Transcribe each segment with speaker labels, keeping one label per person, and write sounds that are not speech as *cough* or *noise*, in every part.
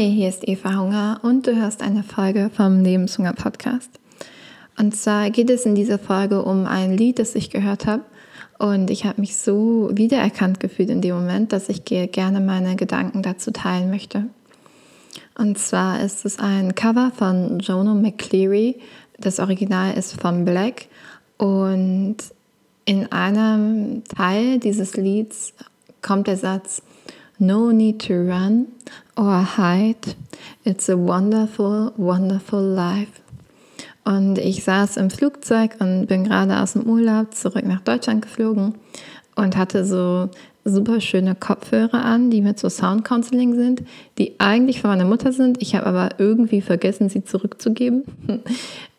Speaker 1: Hi, hier ist Eva Hunger und du hörst eine Folge vom Lebenshunger Podcast. Und zwar geht es in dieser Folge um ein Lied, das ich gehört habe. Und ich habe mich so wiedererkannt gefühlt in dem Moment, dass ich gerne meine Gedanken dazu teilen möchte. Und zwar ist es ein Cover von Jono McCleary. Das Original ist von Black. Und in einem Teil dieses Lieds kommt der Satz, No need to run or hide. It's a wonderful, wonderful life. Und ich saß im Flugzeug und bin gerade aus dem Urlaub zurück nach Deutschland geflogen und hatte so super schöne Kopfhörer an, die mit so Sound Counseling sind, die eigentlich von meiner Mutter sind. Ich habe aber irgendwie vergessen, sie zurückzugeben. *laughs*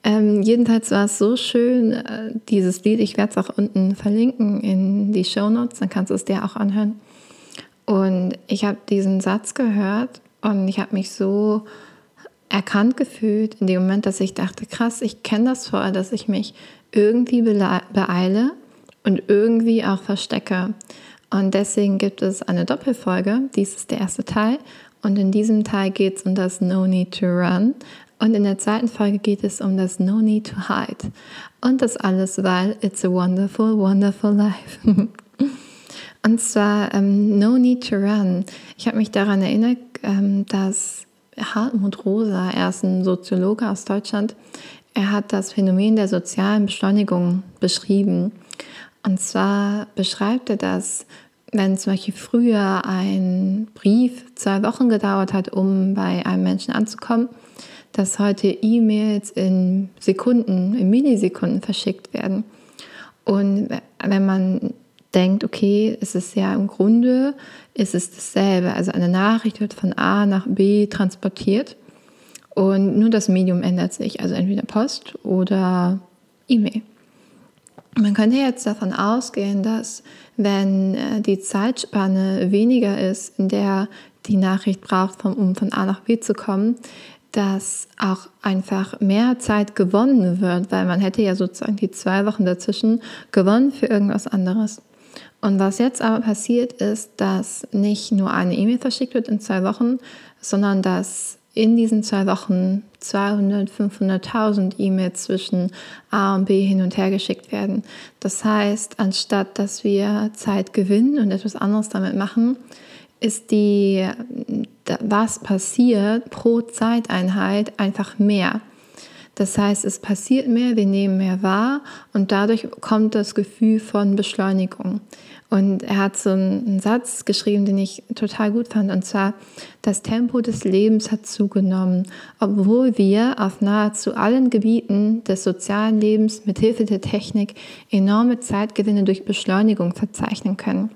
Speaker 1: ähm, jedenfalls war es so schön, äh, dieses Lied. Ich werde es auch unten verlinken in die Show Notes, dann kannst du es dir auch anhören. Und ich habe diesen Satz gehört und ich habe mich so erkannt gefühlt in dem Moment, dass ich dachte, krass, ich kenne das vorher, dass ich mich irgendwie beeile und irgendwie auch verstecke. Und deswegen gibt es eine Doppelfolge. Dies ist der erste Teil. Und in diesem Teil geht es um das No Need to Run. Und in der zweiten Folge geht es um das No Need to Hide. Und das alles, weil it's a wonderful, wonderful life. *laughs* Und zwar ähm, No Need to Run. Ich habe mich daran erinnert, ähm, dass Hartmut Rosa, er ist ein Soziologe aus Deutschland, er hat das Phänomen der sozialen Beschleunigung beschrieben. Und zwar beschreibt er das, wenn zum Beispiel früher ein Brief zwei Wochen gedauert hat, um bei einem Menschen anzukommen, dass heute E-Mails in Sekunden, in Millisekunden verschickt werden. Und wenn man denkt, okay, es ist ja im Grunde, ist es dasselbe. Also eine Nachricht wird von A nach B transportiert und nur das Medium ändert sich, also entweder Post oder E-Mail. Man könnte jetzt davon ausgehen, dass wenn äh, die Zeitspanne weniger ist, in der die Nachricht braucht, um von A nach B zu kommen, dass auch einfach mehr Zeit gewonnen wird, weil man hätte ja sozusagen die zwei Wochen dazwischen gewonnen für irgendwas anderes. Und was jetzt aber passiert ist, dass nicht nur eine E-Mail verschickt wird in zwei Wochen, sondern dass in diesen zwei Wochen 200, 500.000 E-Mails zwischen A und B hin und her geschickt werden. Das heißt, anstatt dass wir Zeit gewinnen und etwas anderes damit machen, ist die, was passiert pro Zeiteinheit einfach mehr. Das heißt, es passiert mehr, wir nehmen mehr wahr und dadurch kommt das Gefühl von Beschleunigung. Und er hat so einen Satz geschrieben, den ich total gut fand, und zwar, das Tempo des Lebens hat zugenommen, obwohl wir auf nahezu allen Gebieten des sozialen Lebens mit Hilfe der Technik enorme Zeitgewinne durch Beschleunigung verzeichnen können.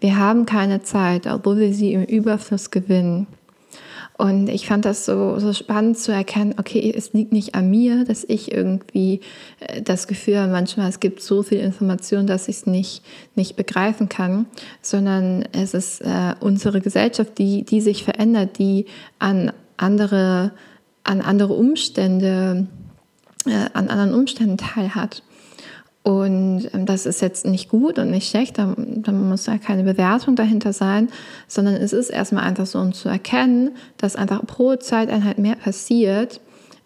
Speaker 1: Wir haben keine Zeit, obwohl wir sie im Überfluss gewinnen. Und ich fand das so, so spannend zu erkennen, okay, es liegt nicht an mir, dass ich irgendwie äh, das Gefühl habe, manchmal es gibt so viel Information, dass ich es nicht, nicht begreifen kann, sondern es ist äh, unsere Gesellschaft, die, die sich verändert, die an andere, an andere Umstände, äh, an anderen Umständen teilhat. Und ähm, das ist jetzt nicht gut und nicht schlecht, da, da muss ja keine Bewertung dahinter sein, sondern es ist erstmal einfach so, um zu erkennen, dass einfach pro Zeiteinheit mehr passiert,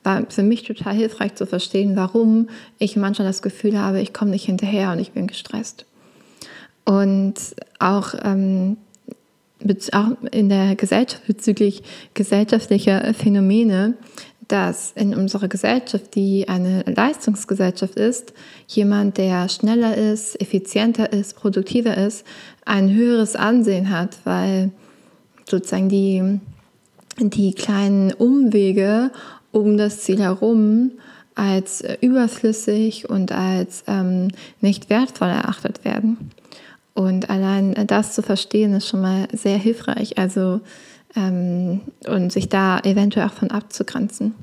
Speaker 1: war für mich total hilfreich zu verstehen, warum ich manchmal das Gefühl habe, ich komme nicht hinterher und ich bin gestresst. Und auch, ähm, auch in der Gesellschaft bezüglich gesellschaftlicher Phänomene dass in unserer Gesellschaft, die eine Leistungsgesellschaft ist, jemand, der schneller ist, effizienter ist, produktiver ist, ein höheres Ansehen hat, weil sozusagen die, die kleinen Umwege um das Ziel herum als überflüssig und als ähm, nicht wertvoll erachtet werden. Und allein das zu verstehen, ist schon mal sehr hilfreich. Also ähm, und sich da eventuell auch von abzugrenzen.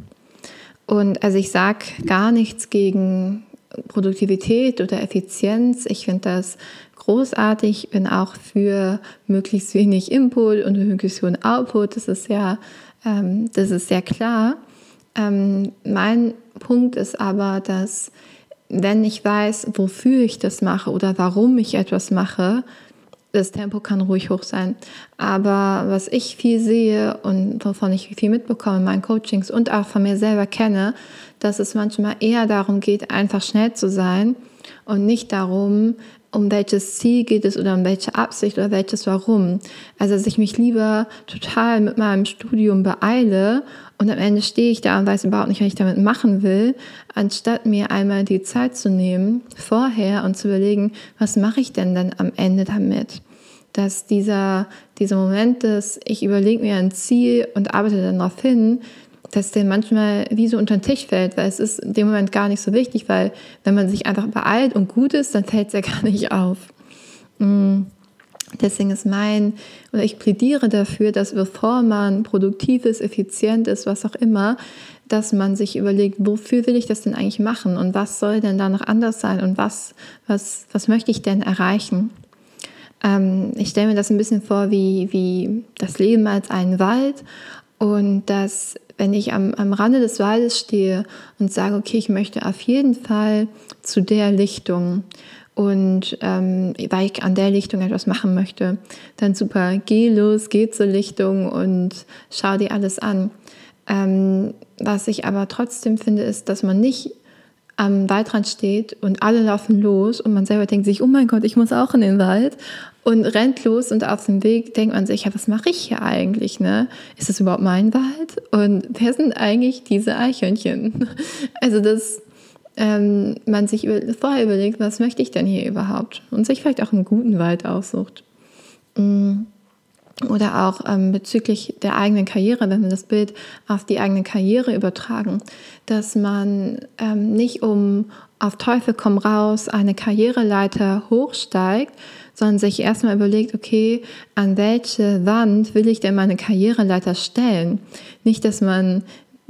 Speaker 1: Und also ich sage gar nichts gegen Produktivität oder Effizienz. Ich finde das großartig. Ich bin auch für möglichst wenig Input und möglichst hohen Output. Das ist ja, ähm, das ist sehr klar. Ähm, mein Punkt ist aber, dass wenn ich weiß, wofür ich das mache oder warum ich etwas mache, das Tempo kann ruhig hoch sein. Aber was ich viel sehe und wovon ich viel mitbekomme in meinen Coachings und auch von mir selber kenne, dass es manchmal eher darum geht, einfach schnell zu sein und nicht darum, um welches Ziel geht es oder um welche Absicht oder welches Warum. Also, dass ich mich lieber total mit meinem Studium beeile und am Ende stehe ich da und weiß überhaupt nicht, was ich damit machen will, anstatt mir einmal die Zeit zu nehmen vorher und zu überlegen, was mache ich denn dann am Ende damit? Dass dieser, dieser Moment dass ich überlege mir ein Ziel und arbeite dann darauf hin, dass der manchmal wie so unter den Tisch fällt, weil es ist in dem Moment gar nicht so wichtig, weil wenn man sich einfach beeilt und gut ist, dann fällt es ja *laughs* gar nicht auf. Mm. Deswegen ist mein, oder ich plädiere dafür, dass bevor man produktiv ist, effizient ist, was auch immer, dass man sich überlegt, wofür will ich das denn eigentlich machen und was soll denn da noch anders sein und was, was, was möchte ich denn erreichen? Ähm, ich stelle mir das ein bisschen vor wie, wie das Leben als einen Wald und dass wenn ich am, am Rande des Waldes stehe und sage, okay, ich möchte auf jeden Fall zu der Lichtung und ähm, weil ich an der Lichtung etwas machen möchte, dann super, geh los, geh zur Lichtung und schau dir alles an. Ähm, was ich aber trotzdem finde, ist, dass man nicht am Waldrand steht und alle laufen los und man selber denkt sich, oh mein Gott, ich muss auch in den Wald und rennt los und auf dem Weg denkt man sich, ja, was mache ich hier eigentlich? Ne? Ist das überhaupt mein Wald? Und wer sind eigentlich diese Eichhörnchen? *laughs* Also, dass ähm, man sich über, vorher überlegt, was möchte ich denn hier überhaupt? Und sich vielleicht auch einen guten Wald aussucht. Mm. Oder auch ähm, bezüglich der eigenen Karriere, wenn wir das Bild auf die eigene Karriere übertragen, dass man ähm, nicht um auf Teufel komm raus eine Karriereleiter hochsteigt, sondern sich erstmal überlegt, okay, an welche Wand will ich denn meine Karriereleiter stellen? Nicht, dass man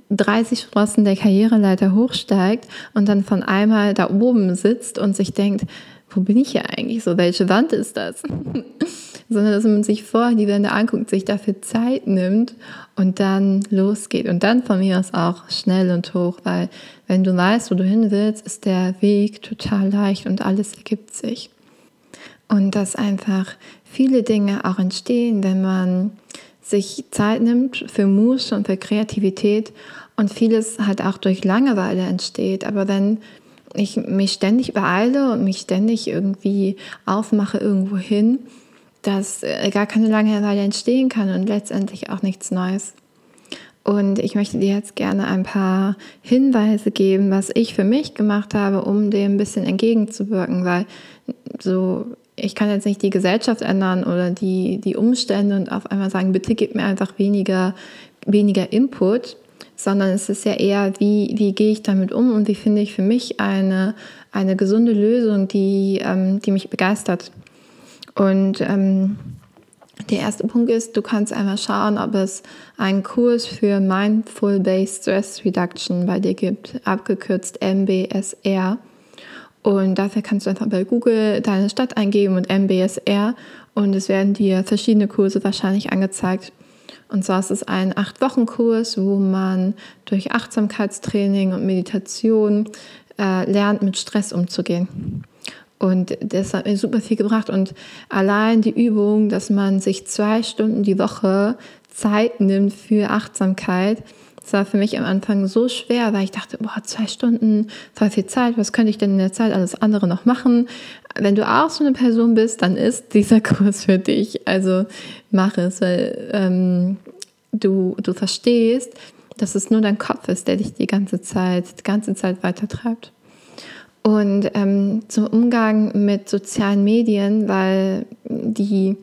Speaker 1: 30 Sprossen der Karriereleiter hochsteigt und dann von einmal da oben sitzt und sich denkt, wo bin ich hier eigentlich so? Welche Wand ist das? *laughs* Sondern dass man sich vorher die Wände anguckt, sich dafür Zeit nimmt und dann losgeht. Und dann von mir aus auch schnell und hoch, weil wenn du weißt, wo du hin willst, ist der Weg total leicht und alles ergibt sich. Und dass einfach viele Dinge auch entstehen, wenn man sich Zeit nimmt für Muße und für Kreativität und vieles halt auch durch Langeweile entsteht. Aber wenn ich mich ständig beeile und mich ständig irgendwie aufmache irgendwo hin, dass äh, gar keine Langeweile entstehen kann und letztendlich auch nichts Neues. Und ich möchte dir jetzt gerne ein paar Hinweise geben, was ich für mich gemacht habe, um dem ein bisschen entgegenzuwirken, weil so ich kann jetzt nicht die Gesellschaft ändern oder die, die Umstände und auf einmal sagen, bitte gib mir einfach weniger, weniger Input, sondern es ist ja eher, wie, wie gehe ich damit um und wie finde ich für mich eine, eine gesunde Lösung, die, ähm, die mich begeistert. Und ähm, der erste Punkt ist, du kannst einmal schauen, ob es einen Kurs für Mindful Based Stress Reduction bei dir gibt, abgekürzt MBSR. Und dafür kannst du einfach bei Google deine Stadt eingeben und MBSR und es werden dir verschiedene Kurse wahrscheinlich angezeigt. Und zwar ist es ein acht-Wochen-Kurs, wo man durch Achtsamkeitstraining und Meditation äh, lernt, mit Stress umzugehen. Und das hat mir super viel gebracht. Und allein die Übung, dass man sich zwei Stunden die Woche Zeit nimmt für Achtsamkeit, es war für mich am Anfang so schwer, weil ich dachte, boah, zwei Stunden, voll viel Zeit, was könnte ich denn in der Zeit alles andere noch machen? Wenn du auch so eine Person bist, dann ist dieser *laughs* Kurs für dich. Also mach es, weil ähm, du, du verstehst, dass es nur dein Kopf ist, der dich die ganze Zeit, die ganze Zeit weitertreibt. Und ähm, zum Umgang mit sozialen Medien, weil die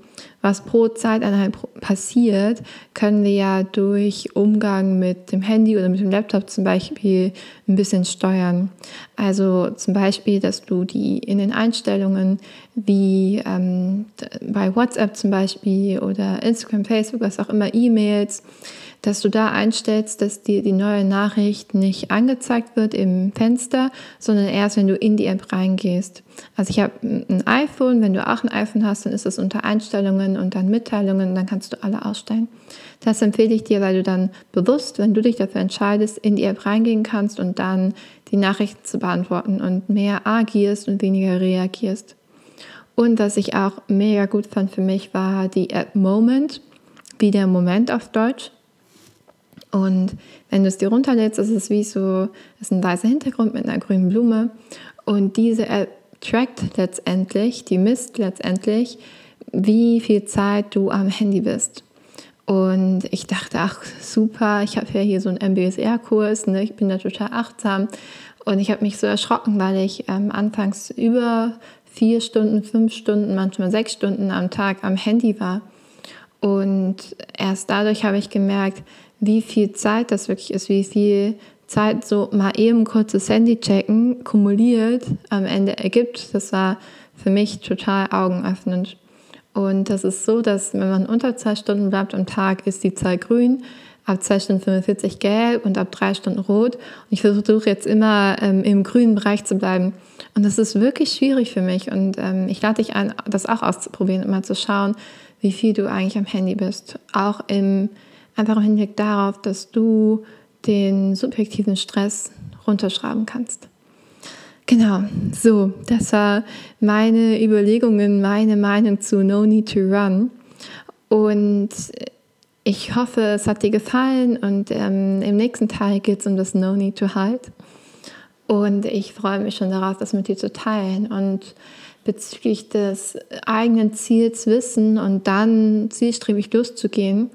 Speaker 1: was pro Zeiteinheit passiert, können wir ja durch Umgang mit dem Handy oder mit dem Laptop zum Beispiel ein bisschen steuern. Also zum Beispiel, dass du die in den Einstellungen wie ähm, bei WhatsApp zum Beispiel oder Instagram, Facebook, was auch immer, E-Mails, dass du da einstellst, dass dir die neue Nachricht nicht angezeigt wird im Fenster, sondern erst, wenn du in die App reingehst. Also ich habe ein iPhone, wenn du auch ein iPhone hast, dann ist es unter Einstellungen und dann Mitteilungen, dann kannst du alle ausstellen. Das empfehle ich dir, weil du dann bewusst, wenn du dich dafür entscheidest, in die App reingehen kannst und dann die Nachrichten zu beantworten und mehr agierst und weniger reagierst. Und was ich auch mega gut fand für mich, war die App Moment, wie der Moment auf Deutsch. Und wenn du es dir runterlädst, ist es wie so, ist ein weißer Hintergrund mit einer grünen Blume. Und diese App trackt letztendlich, die misst letztendlich, wie viel Zeit du am Handy bist. Und ich dachte, ach super, ich habe ja hier so einen MBSR-Kurs, ne? ich bin da total achtsam. Und ich habe mich so erschrocken, weil ich ähm, anfangs über vier Stunden, fünf Stunden, manchmal sechs Stunden am Tag am Handy war. Und erst dadurch habe ich gemerkt, wie viel Zeit das wirklich ist, wie viel Zeit so mal eben kurzes Handy checken kumuliert am Ende ergibt. Das war für mich total augenöffnend. Und das ist so, dass wenn man unter zwei Stunden bleibt am Tag, ist die Zahl grün, ab zwei Stunden 45 gelb und ab drei Stunden rot. Und ich versuche jetzt immer ähm, im grünen Bereich zu bleiben. Und das ist wirklich schwierig für mich. Und ähm, ich lade dich ein, das auch auszuprobieren und mal zu schauen, wie viel du eigentlich am Handy bist. Auch im, einfach im Hinblick darauf, dass du den subjektiven Stress runterschreiben kannst. Genau, so, das war meine Überlegungen, meine Meinung zu No Need to Run. Und ich hoffe, es hat dir gefallen und ähm, im nächsten Teil geht es um das No Need to Hide. Und ich freue mich schon darauf, das mit dir zu teilen und bezüglich des eigenen Ziels wissen und dann zielstrebig loszugehen.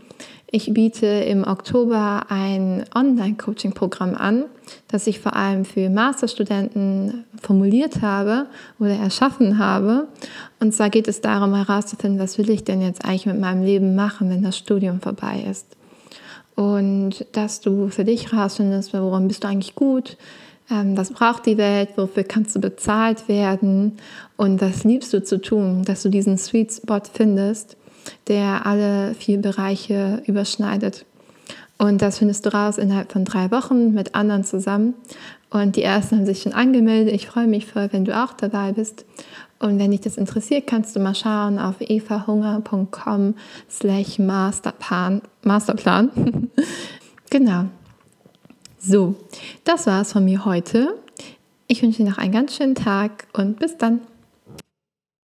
Speaker 1: Ich biete im Oktober ein Online-Coaching-Programm an, das ich vor allem für Masterstudenten formuliert habe oder erschaffen habe. Und zwar geht es darum herauszufinden, was will ich denn jetzt eigentlich mit meinem Leben machen, wenn das Studium vorbei ist. Und dass du für dich herausfindest, woran bist du eigentlich gut, ähm, was braucht die Welt, wofür kannst du bezahlt werden? Und was liebst du zu tun, dass du diesen Sweet Spot findest, der alle vier Bereiche überschneidet. Und das findest du raus innerhalb von drei Wochen mit anderen zusammen. Und die ersten haben sich schon angemeldet. Ich freue mich voll, wenn du auch dabei bist. Und wenn dich das interessiert, kannst du mal schauen auf evahunger.com slash Masterplan. *laughs* genau. So, das war es von mir heute. Ich wünsche dir noch einen ganz schönen Tag und bis dann.